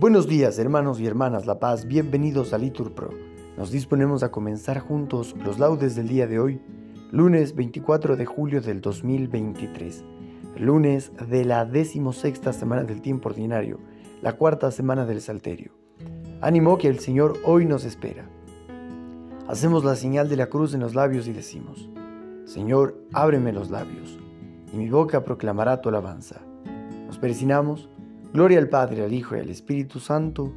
Buenos días, hermanos y hermanas La Paz, bienvenidos a Litur Pro. Nos disponemos a comenzar juntos los laudes del día de hoy, lunes 24 de julio del 2023, lunes de la decimosexta semana del tiempo ordinario, la cuarta semana del Salterio. Ánimo que el Señor hoy nos espera. Hacemos la señal de la cruz en los labios y decimos, Señor, ábreme los labios, y mi boca proclamará tu alabanza. Nos persinamos Gloria al Padre, al Hijo y al Espíritu Santo,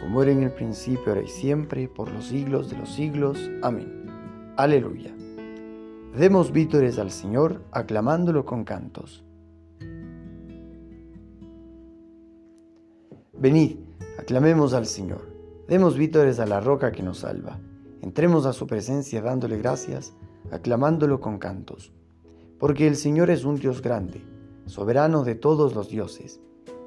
como era en el principio, ahora y siempre, por los siglos de los siglos. Amén. Aleluya. Demos vítores al Señor, aclamándolo con cantos. Venid, aclamemos al Señor. Demos vítores a la roca que nos salva. Entremos a su presencia dándole gracias, aclamándolo con cantos. Porque el Señor es un Dios grande, soberano de todos los dioses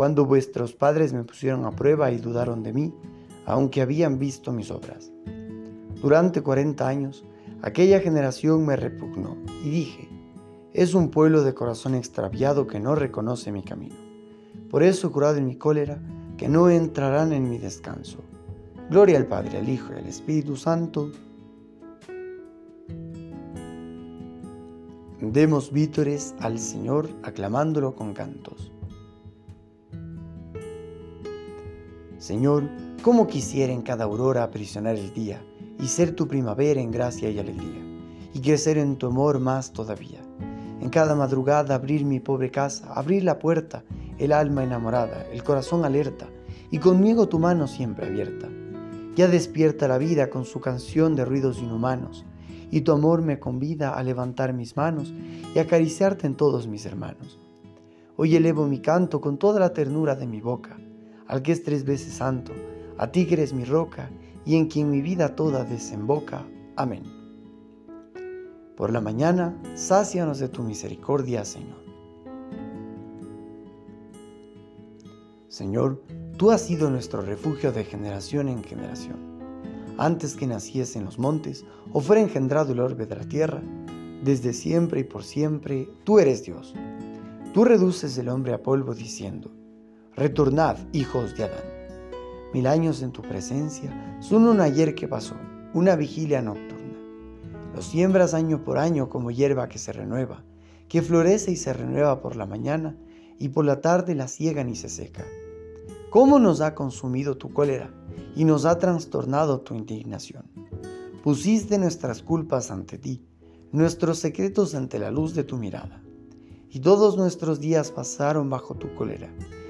cuando vuestros padres me pusieron a prueba y dudaron de mí, aunque habían visto mis obras. Durante cuarenta años, aquella generación me repugnó y dije, es un pueblo de corazón extraviado que no reconoce mi camino. Por eso, curado en mi cólera, que no entrarán en mi descanso. Gloria al Padre, al Hijo y al Espíritu Santo. Demos vítores al Señor aclamándolo con cantos. Señor, cómo quisiera en cada aurora aprisionar el día y ser tu primavera en gracia y alegría, y crecer en tu amor más todavía. En cada madrugada abrir mi pobre casa, abrir la puerta, el alma enamorada, el corazón alerta, y conmigo tu mano siempre abierta. Ya despierta la vida con su canción de ruidos inhumanos, y tu amor me convida a levantar mis manos y acariciarte en todos mis hermanos. Hoy elevo mi canto con toda la ternura de mi boca al que es tres veces santo, a ti que eres mi roca y en quien mi vida toda desemboca. Amén. Por la mañana, sácianos de tu misericordia, Señor. Señor, tú has sido nuestro refugio de generación en generación. Antes que naciese en los montes o fuera engendrado el orbe de la tierra, desde siempre y por siempre, tú eres Dios. Tú reduces el hombre a polvo diciendo, Retornad, hijos de Adán. Mil años en tu presencia son un ayer que pasó, una vigilia nocturna. Los siembras año por año como hierba que se renueva, que florece y se renueva por la mañana, y por la tarde la ciegan y se seca. ¿Cómo nos ha consumido tu cólera y nos ha trastornado tu indignación? Pusiste nuestras culpas ante ti, nuestros secretos ante la luz de tu mirada, y todos nuestros días pasaron bajo tu cólera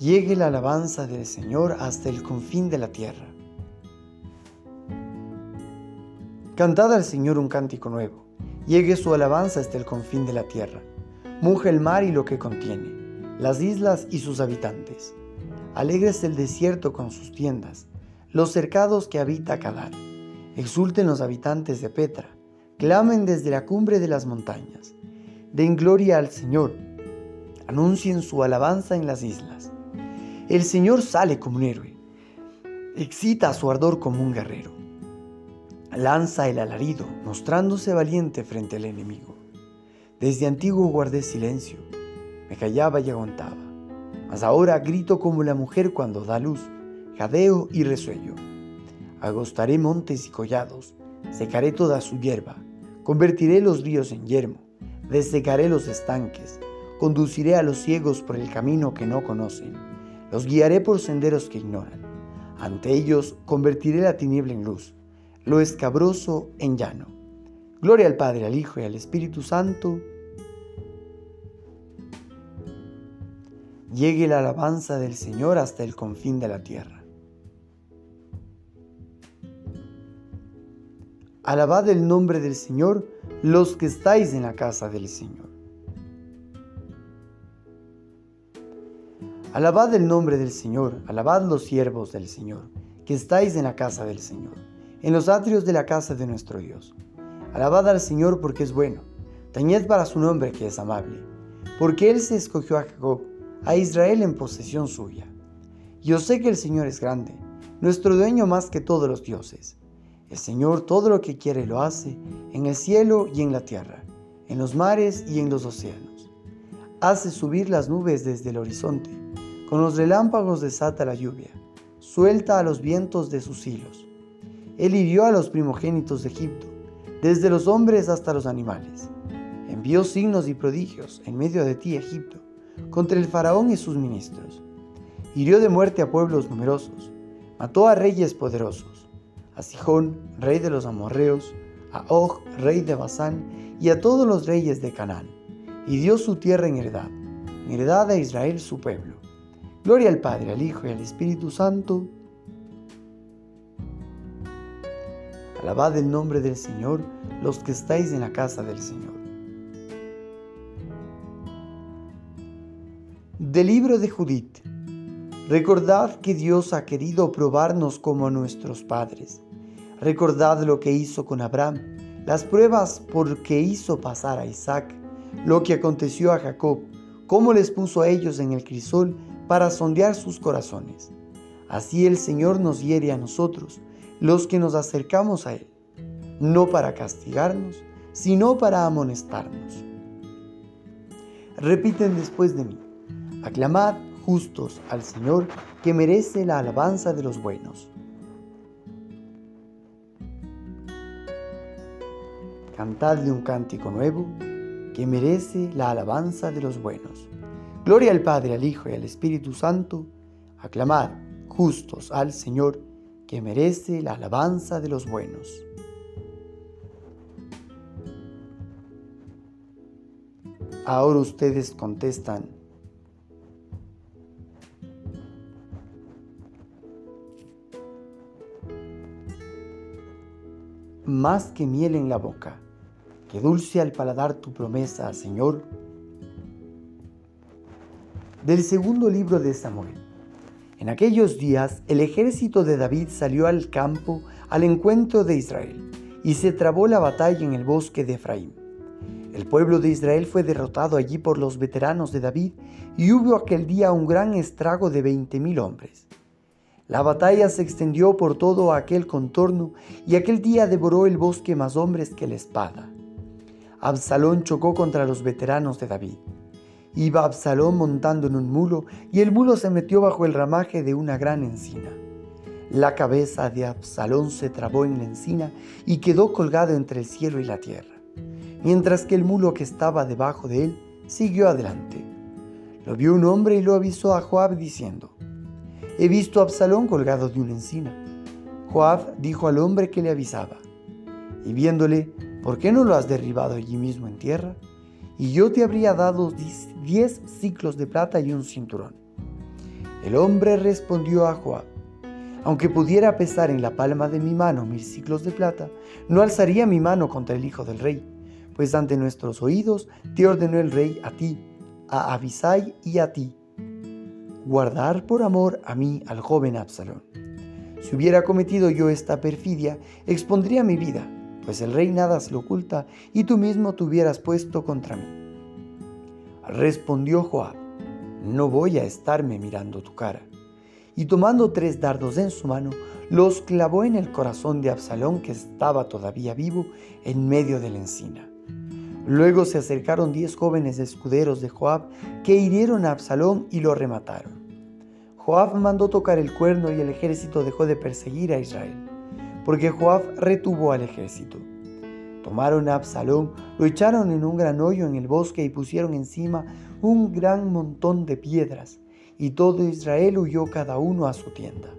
Llegue la alabanza del Señor hasta el confín de la tierra. Cantad al Señor un cántico nuevo, llegue su alabanza hasta el confín de la tierra. Muge el mar y lo que contiene, las islas y sus habitantes. Alegres el desierto con sus tiendas, los cercados que habita Cadar. Exulten los habitantes de Petra, clamen desde la cumbre de las montañas. Den gloria al Señor, anuncien su alabanza en las islas. El Señor sale como un héroe. excita su ardor como un guerrero. Lanza el alarido, mostrándose valiente frente al enemigo. Desde antiguo guardé silencio, me callaba y aguantaba, mas ahora grito como la mujer cuando da luz, jadeo y resuello. Agostaré montes y collados, secaré toda su hierba, convertiré los ríos en yermo, desecaré los estanques, conduciré a los ciegos por el camino que no conocen, los guiaré por senderos que ignoran. Ante ellos convertiré la tiniebla en luz, lo escabroso en llano. Gloria al Padre, al Hijo y al Espíritu Santo. Llegue la alabanza del Señor hasta el confín de la tierra. Alabad el nombre del Señor los que estáis en la casa del Señor. Alabad el nombre del Señor, alabad los siervos del Señor, que estáis en la casa del Señor, en los atrios de la casa de nuestro Dios. Alabad al Señor porque es bueno, tañed para su nombre que es amable, porque Él se escogió a Jacob, a Israel en posesión suya. Yo sé que el Señor es grande, nuestro dueño más que todos los dioses. El Señor todo lo que quiere lo hace, en el cielo y en la tierra, en los mares y en los océanos. Hace subir las nubes desde el horizonte con los relámpagos desata la lluvia, suelta a los vientos de sus hilos. Él hirió a los primogénitos de Egipto, desde los hombres hasta los animales. Envió signos y prodigios en medio de ti, Egipto, contra el faraón y sus ministros. Hirió de muerte a pueblos numerosos, mató a reyes poderosos, a Sijón, rey de los amorreos, a Og, rey de Basán, y a todos los reyes de Canaán, y dio su tierra en heredad, en heredad a Israel su pueblo. Gloria al Padre, al Hijo y al Espíritu Santo. Alabad el nombre del Señor los que estáis en la casa del Señor. Del libro de Judith. Recordad que Dios ha querido probarnos como a nuestros padres. Recordad lo que hizo con Abraham, las pruebas por que hizo pasar a Isaac, lo que aconteció a Jacob, cómo les puso a ellos en el crisol para sondear sus corazones. Así el Señor nos hiere a nosotros, los que nos acercamos a Él, no para castigarnos, sino para amonestarnos. Repiten después de mí, aclamad justos al Señor que merece la alabanza de los buenos. Cantadle un cántico nuevo que merece la alabanza de los buenos. Gloria al Padre, al Hijo y al Espíritu Santo. Aclamad justos al Señor, que merece la alabanza de los buenos. Ahora ustedes contestan, más que miel en la boca, que dulce al paladar tu promesa, Señor del segundo libro de Samuel. En aquellos días el ejército de David salió al campo al encuentro de Israel y se trabó la batalla en el bosque de Efraín. El pueblo de Israel fue derrotado allí por los veteranos de David y hubo aquel día un gran estrago de veinte mil hombres. La batalla se extendió por todo aquel contorno y aquel día devoró el bosque más hombres que la espada. Absalón chocó contra los veteranos de David. Iba Absalón montando en un mulo y el mulo se metió bajo el ramaje de una gran encina. La cabeza de Absalón se trabó en la encina y quedó colgado entre el cielo y la tierra, mientras que el mulo que estaba debajo de él siguió adelante. Lo vio un hombre y lo avisó a Joab diciendo, He visto a Absalón colgado de una encina. Joab dijo al hombre que le avisaba, y viéndole, ¿por qué no lo has derribado allí mismo en tierra? Y yo te habría dado diez ciclos de plata y un cinturón. El hombre respondió a Joab, aunque pudiera pesar en la palma de mi mano mil ciclos de plata, no alzaría mi mano contra el hijo del rey, pues ante nuestros oídos te ordenó el rey a ti, a Abisai y a ti, guardar por amor a mí al joven Absalón. Si hubiera cometido yo esta perfidia, expondría mi vida pues el rey nada se lo oculta y tú mismo te hubieras puesto contra mí. Respondió Joab, no voy a estarme mirando tu cara. y tomando tres dardos en su mano, los clavó en el corazón de Absalón que estaba todavía vivo en medio de la encina. Luego se acercaron diez jóvenes escuderos de Joab que hirieron a Absalón y lo remataron. Joab mandó tocar el cuerno y el ejército dejó de perseguir a Israel, porque Joab retuvo al ejército. Tomaron a Absalón, lo echaron en un gran hoyo en el bosque y pusieron encima un gran montón de piedras, y todo Israel huyó cada uno a su tienda.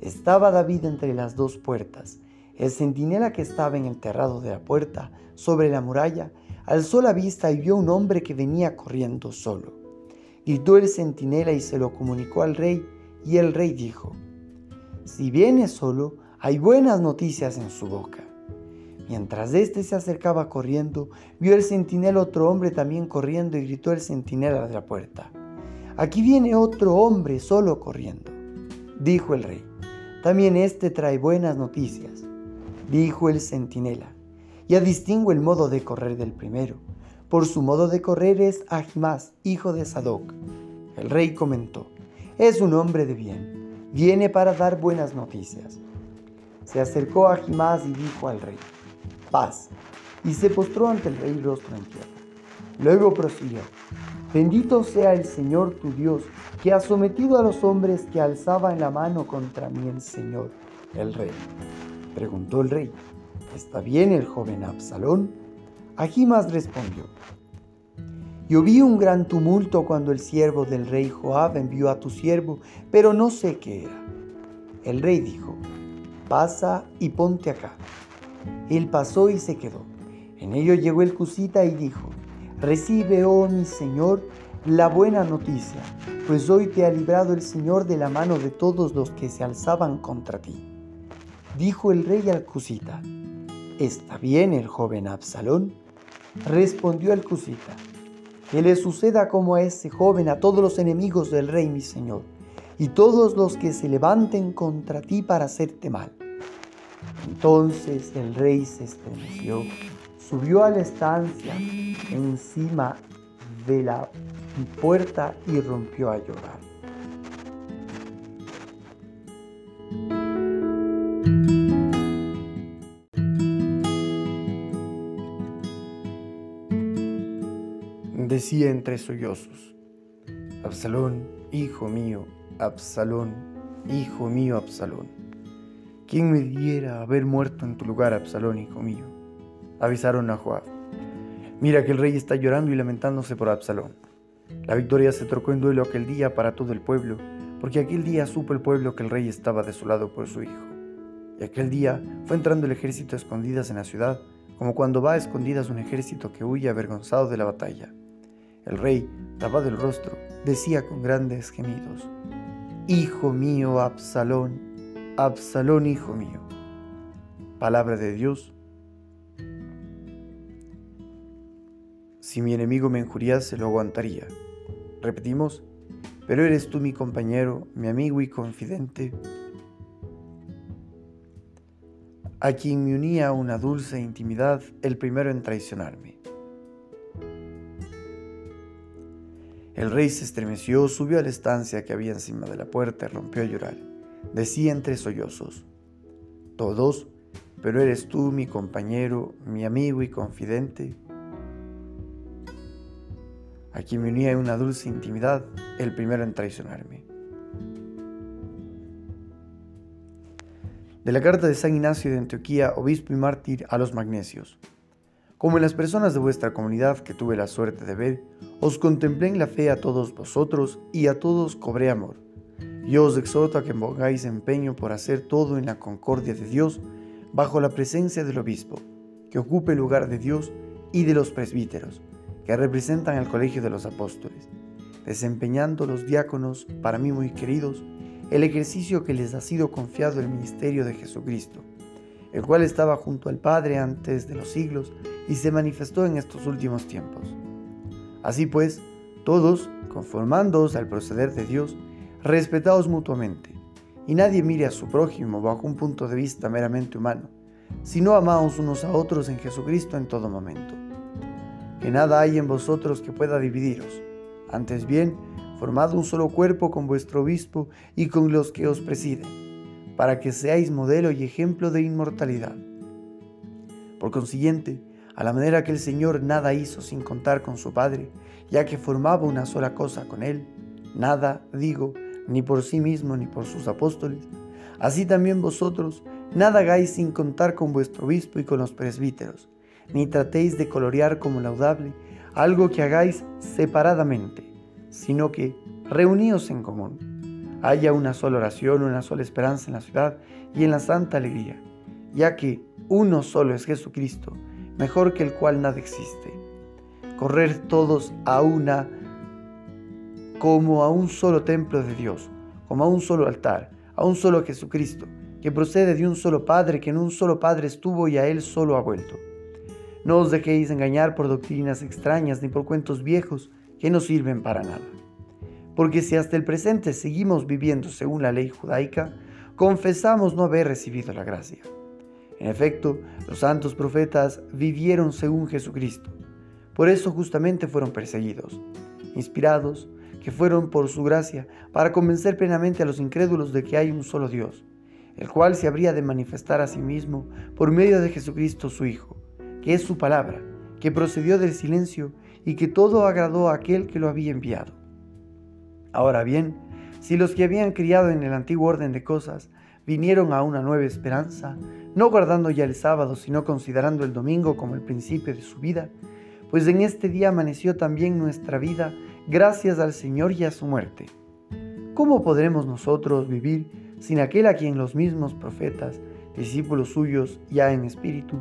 Estaba David entre las dos puertas. El centinela que estaba en el terrado de la puerta, sobre la muralla, alzó la vista y vio un hombre que venía corriendo solo. Gritó el centinela y se lo comunicó al rey, y el rey dijo, Si viene solo, hay buenas noticias en su boca. Mientras éste se acercaba corriendo, vio el centinela otro hombre también corriendo y gritó el centinela de la puerta. Aquí viene otro hombre solo corriendo. Dijo el rey, también éste trae buenas noticias. Dijo el centinela, ya distingo el modo de correr del primero. Por su modo de correr es Ahimás, hijo de Sadoc. El rey comentó, es un hombre de bien, viene para dar buenas noticias. Se acercó a Ahimás y dijo al rey, paz, y se postró ante el rey rostro en tierra. Luego prosiguió, bendito sea el Señor tu Dios, que ha sometido a los hombres que alzaban la mano contra mí el Señor, el rey. Preguntó el rey, ¿está bien el joven Absalón? Ahimas respondió, yo vi un gran tumulto cuando el siervo del rey Joab envió a tu siervo, pero no sé qué era. El rey dijo, pasa y ponte acá. Él pasó y se quedó. En ello llegó el cusita y dijo, recibe, oh mi señor, la buena noticia, pues hoy te ha librado el Señor de la mano de todos los que se alzaban contra ti. Dijo el rey al cusita, ¿está bien el joven Absalón? Respondió el cusita, que le suceda como a ese joven a todos los enemigos del rey mi Señor, y todos los que se levanten contra ti para hacerte mal entonces el rey se estremeció, subió a la estancia encima de la puerta y rompió a llorar. Decía entre sollozos, Absalón, hijo mío, Absalón, hijo mío, Absalón. ¿Quién me diera haber muerto en tu lugar, Absalón, hijo mío? Avisaron a Joab. Mira que el rey está llorando y lamentándose por Absalón. La victoria se trocó en duelo aquel día para todo el pueblo, porque aquel día supo el pueblo que el rey estaba desolado por su hijo. Y aquel día fue entrando el ejército a escondidas en la ciudad, como cuando va a escondidas un ejército que huye avergonzado de la batalla. El rey, tapado el rostro, decía con grandes gemidos, Hijo mío, Absalón, Absalón, hijo mío. Palabra de Dios. Si mi enemigo me injuriase, lo aguantaría. Repetimos, pero eres tú mi compañero, mi amigo y confidente, a quien me unía una dulce intimidad, el primero en traicionarme. El rey se estremeció, subió a la estancia que había encima de la puerta y rompió a llorar decía entre sollozos, todos, pero eres tú mi compañero, mi amigo y confidente, a quien me unía una dulce intimidad, el primero en traicionarme. De la carta de San Ignacio de Antioquía, obispo y mártir a los magnesios. Como en las personas de vuestra comunidad que tuve la suerte de ver, os contemplé en la fe a todos vosotros y a todos cobré amor. Yo os exhorto a que pongáis empeño por hacer todo en la concordia de Dios, bajo la presencia del obispo, que ocupe el lugar de Dios y de los presbíteros, que representan el colegio de los apóstoles, desempeñando los diáconos, para mí muy queridos, el ejercicio que les ha sido confiado el ministerio de Jesucristo, el cual estaba junto al Padre antes de los siglos y se manifestó en estos últimos tiempos. Así pues, todos, conformándoos al proceder de Dios, respetaos mutuamente, y nadie mire a su prójimo bajo un punto de vista meramente humano, sino amaos unos a otros en Jesucristo en todo momento. Que nada hay en vosotros que pueda dividiros, antes bien, formad un solo cuerpo con vuestro obispo y con los que os presiden, para que seáis modelo y ejemplo de inmortalidad. Por consiguiente, a la manera que el Señor nada hizo sin contar con su Padre, ya que formaba una sola cosa con Él, nada, digo, ni por sí mismo ni por sus apóstoles, así también vosotros, nada hagáis sin contar con vuestro obispo y con los presbíteros, ni tratéis de colorear como laudable algo que hagáis separadamente, sino que reuníos en común. Haya una sola oración, una sola esperanza en la ciudad y en la santa alegría, ya que uno solo es Jesucristo, mejor que el cual nada existe. Correr todos a una como a un solo templo de Dios, como a un solo altar, a un solo Jesucristo, que procede de un solo Padre, que en un solo Padre estuvo y a Él solo ha vuelto. No os dejéis engañar por doctrinas extrañas ni por cuentos viejos que no sirven para nada. Porque si hasta el presente seguimos viviendo según la ley judaica, confesamos no haber recibido la gracia. En efecto, los santos profetas vivieron según Jesucristo. Por eso justamente fueron perseguidos, inspirados, que fueron por su gracia para convencer plenamente a los incrédulos de que hay un solo Dios, el cual se habría de manifestar a sí mismo por medio de Jesucristo su Hijo, que es su palabra, que procedió del silencio y que todo agradó a aquel que lo había enviado. Ahora bien, si los que habían criado en el antiguo orden de cosas vinieron a una nueva esperanza, no guardando ya el sábado, sino considerando el domingo como el principio de su vida, pues en este día amaneció también nuestra vida gracias al Señor y a su muerte. ¿Cómo podremos nosotros vivir sin aquel a quien los mismos profetas, discípulos suyos ya en espíritu,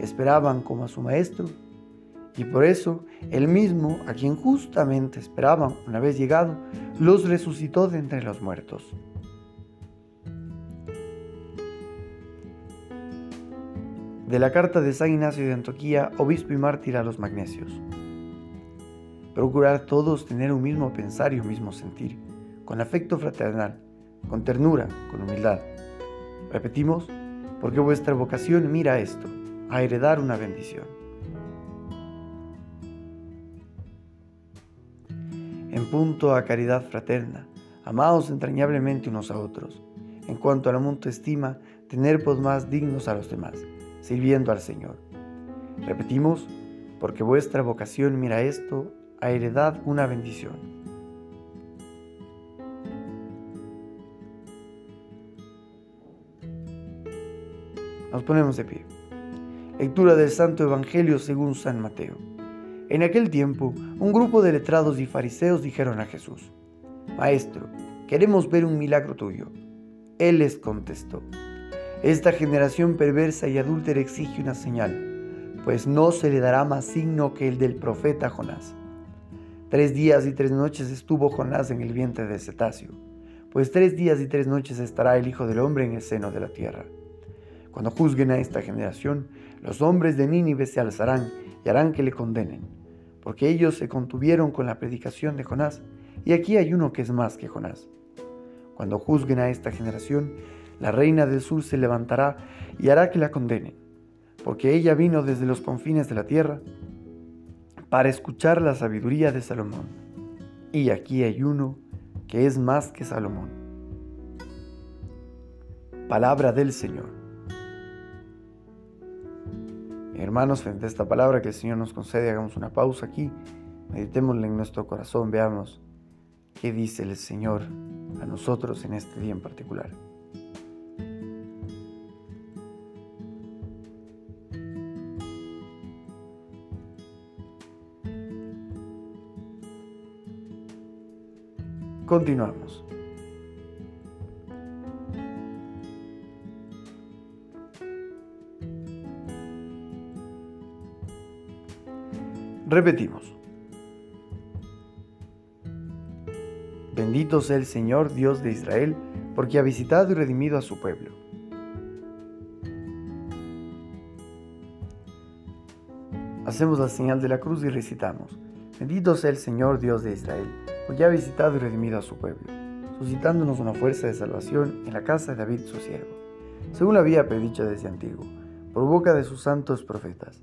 esperaban como a su Maestro? Y por eso, él mismo, a quien justamente esperaban una vez llegado, los resucitó de entre los muertos. De la carta de San Ignacio de Antioquía, obispo y mártir a los magnesios. Procurar todos tener un mismo pensar y un mismo sentir, con afecto fraternal, con ternura, con humildad. Repetimos, porque vuestra vocación mira esto, a heredar una bendición. En punto a caridad fraterna, amaos entrañablemente unos a otros. En cuanto a la mutua estima, tener por más dignos a los demás sirviendo al Señor. Repetimos, porque vuestra vocación mira esto, a heredad una bendición. Nos ponemos de pie. Lectura del Santo Evangelio según San Mateo. En aquel tiempo, un grupo de letrados y fariseos dijeron a Jesús, Maestro, queremos ver un milagro tuyo. Él les contestó, esta generación perversa y adúltera exige una señal, pues no se le dará más signo que el del profeta Jonás. Tres días y tres noches estuvo Jonás en el vientre del cetáceo, pues tres días y tres noches estará el Hijo del Hombre en el seno de la tierra. Cuando juzguen a esta generación, los hombres de Nínive se alzarán y harán que le condenen, porque ellos se contuvieron con la predicación de Jonás, y aquí hay uno que es más que Jonás. Cuando juzguen a esta generación, la reina del sur se levantará y hará que la condenen, porque ella vino desde los confines de la tierra para escuchar la sabiduría de Salomón. Y aquí hay uno que es más que Salomón. Palabra del Señor. Hermanos, frente a esta palabra que el Señor nos concede, hagamos una pausa aquí, meditémosla en nuestro corazón, veamos qué dice el Señor a nosotros en este día en particular. Continuamos. Repetimos. Bendito sea el Señor Dios de Israel, porque ha visitado y redimido a su pueblo. Hacemos la señal de la cruz y recitamos. Bendito sea el Señor Dios de Israel porque ha visitado y redimido a su pueblo, suscitándonos una fuerza de salvación en la casa de David su siervo, según la había predicho desde antiguo, por boca de sus santos profetas.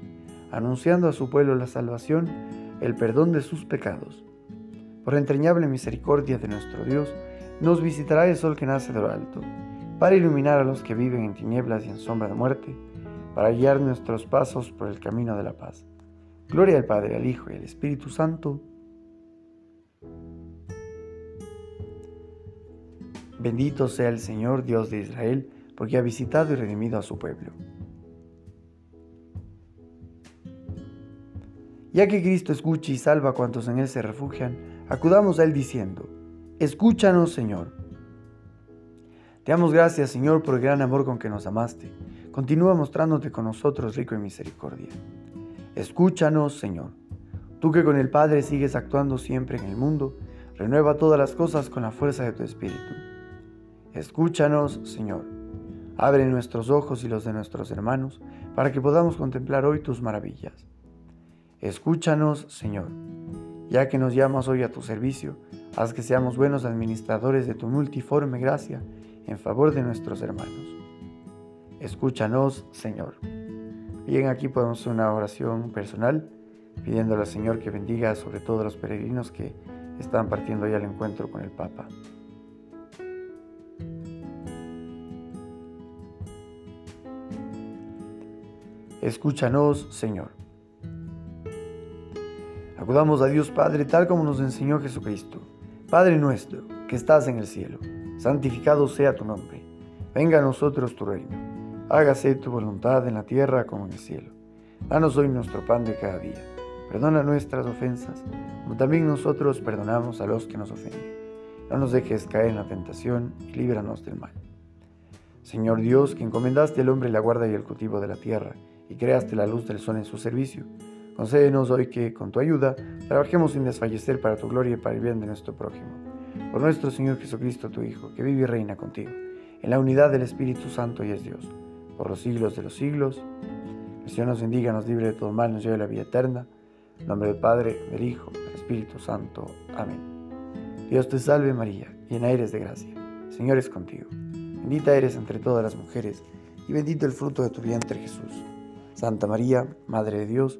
anunciando a su pueblo la salvación, el perdón de sus pecados. Por entrañable misericordia de nuestro Dios, nos visitará el sol que nace de lo alto, para iluminar a los que viven en tinieblas y en sombra de muerte, para guiar nuestros pasos por el camino de la paz. Gloria al Padre, al Hijo y al Espíritu Santo. Bendito sea el Señor Dios de Israel, porque ha visitado y redimido a su pueblo. Ya que Cristo escucha y salva a cuantos en Él se refugian, acudamos a Él diciendo, Escúchanos, Señor. Te damos gracias, Señor, por el gran amor con que nos amaste. Continúa mostrándote con nosotros rico en misericordia. Escúchanos, Señor. Tú que con el Padre sigues actuando siempre en el mundo, renueva todas las cosas con la fuerza de tu Espíritu. Escúchanos, Señor. Abre nuestros ojos y los de nuestros hermanos, para que podamos contemplar hoy tus maravillas. Escúchanos, Señor. Ya que nos llamas hoy a tu servicio, haz que seamos buenos administradores de tu multiforme gracia en favor de nuestros hermanos. Escúchanos, Señor. Bien, aquí podemos una oración personal pidiéndole al Señor que bendiga sobre todo los peregrinos que están partiendo ya al encuentro con el Papa. Escúchanos, Señor. Acudamos a Dios Padre tal como nos enseñó Jesucristo. Padre nuestro, que estás en el cielo, santificado sea tu nombre. Venga a nosotros tu reino hágase tu voluntad en la tierra como en el cielo. Danos hoy nuestro pan de cada día. Perdona nuestras ofensas, como también nosotros perdonamos a los que nos ofenden. No nos dejes caer en la tentación y líbranos del mal. Señor Dios, que encomendaste al hombre la guarda y el cultivo de la tierra, y creaste la luz del sol en su servicio, concédenos hoy que, con tu ayuda, trabajemos sin desfallecer para tu gloria y para el bien de nuestro prójimo. Por nuestro Señor Jesucristo, tu Hijo, que vive y reina contigo, en la unidad del Espíritu Santo y es Dios por los siglos de los siglos. El Señor nos bendiga, nos libre de todo mal, nos lleve a la vida eterna. Nombre del Padre, del Hijo, del Espíritu Santo. Amén. Dios te salve María, llena eres de gracia. El Señor es contigo. Bendita eres entre todas las mujeres, y bendito el fruto de tu vientre Jesús. Santa María, Madre de Dios,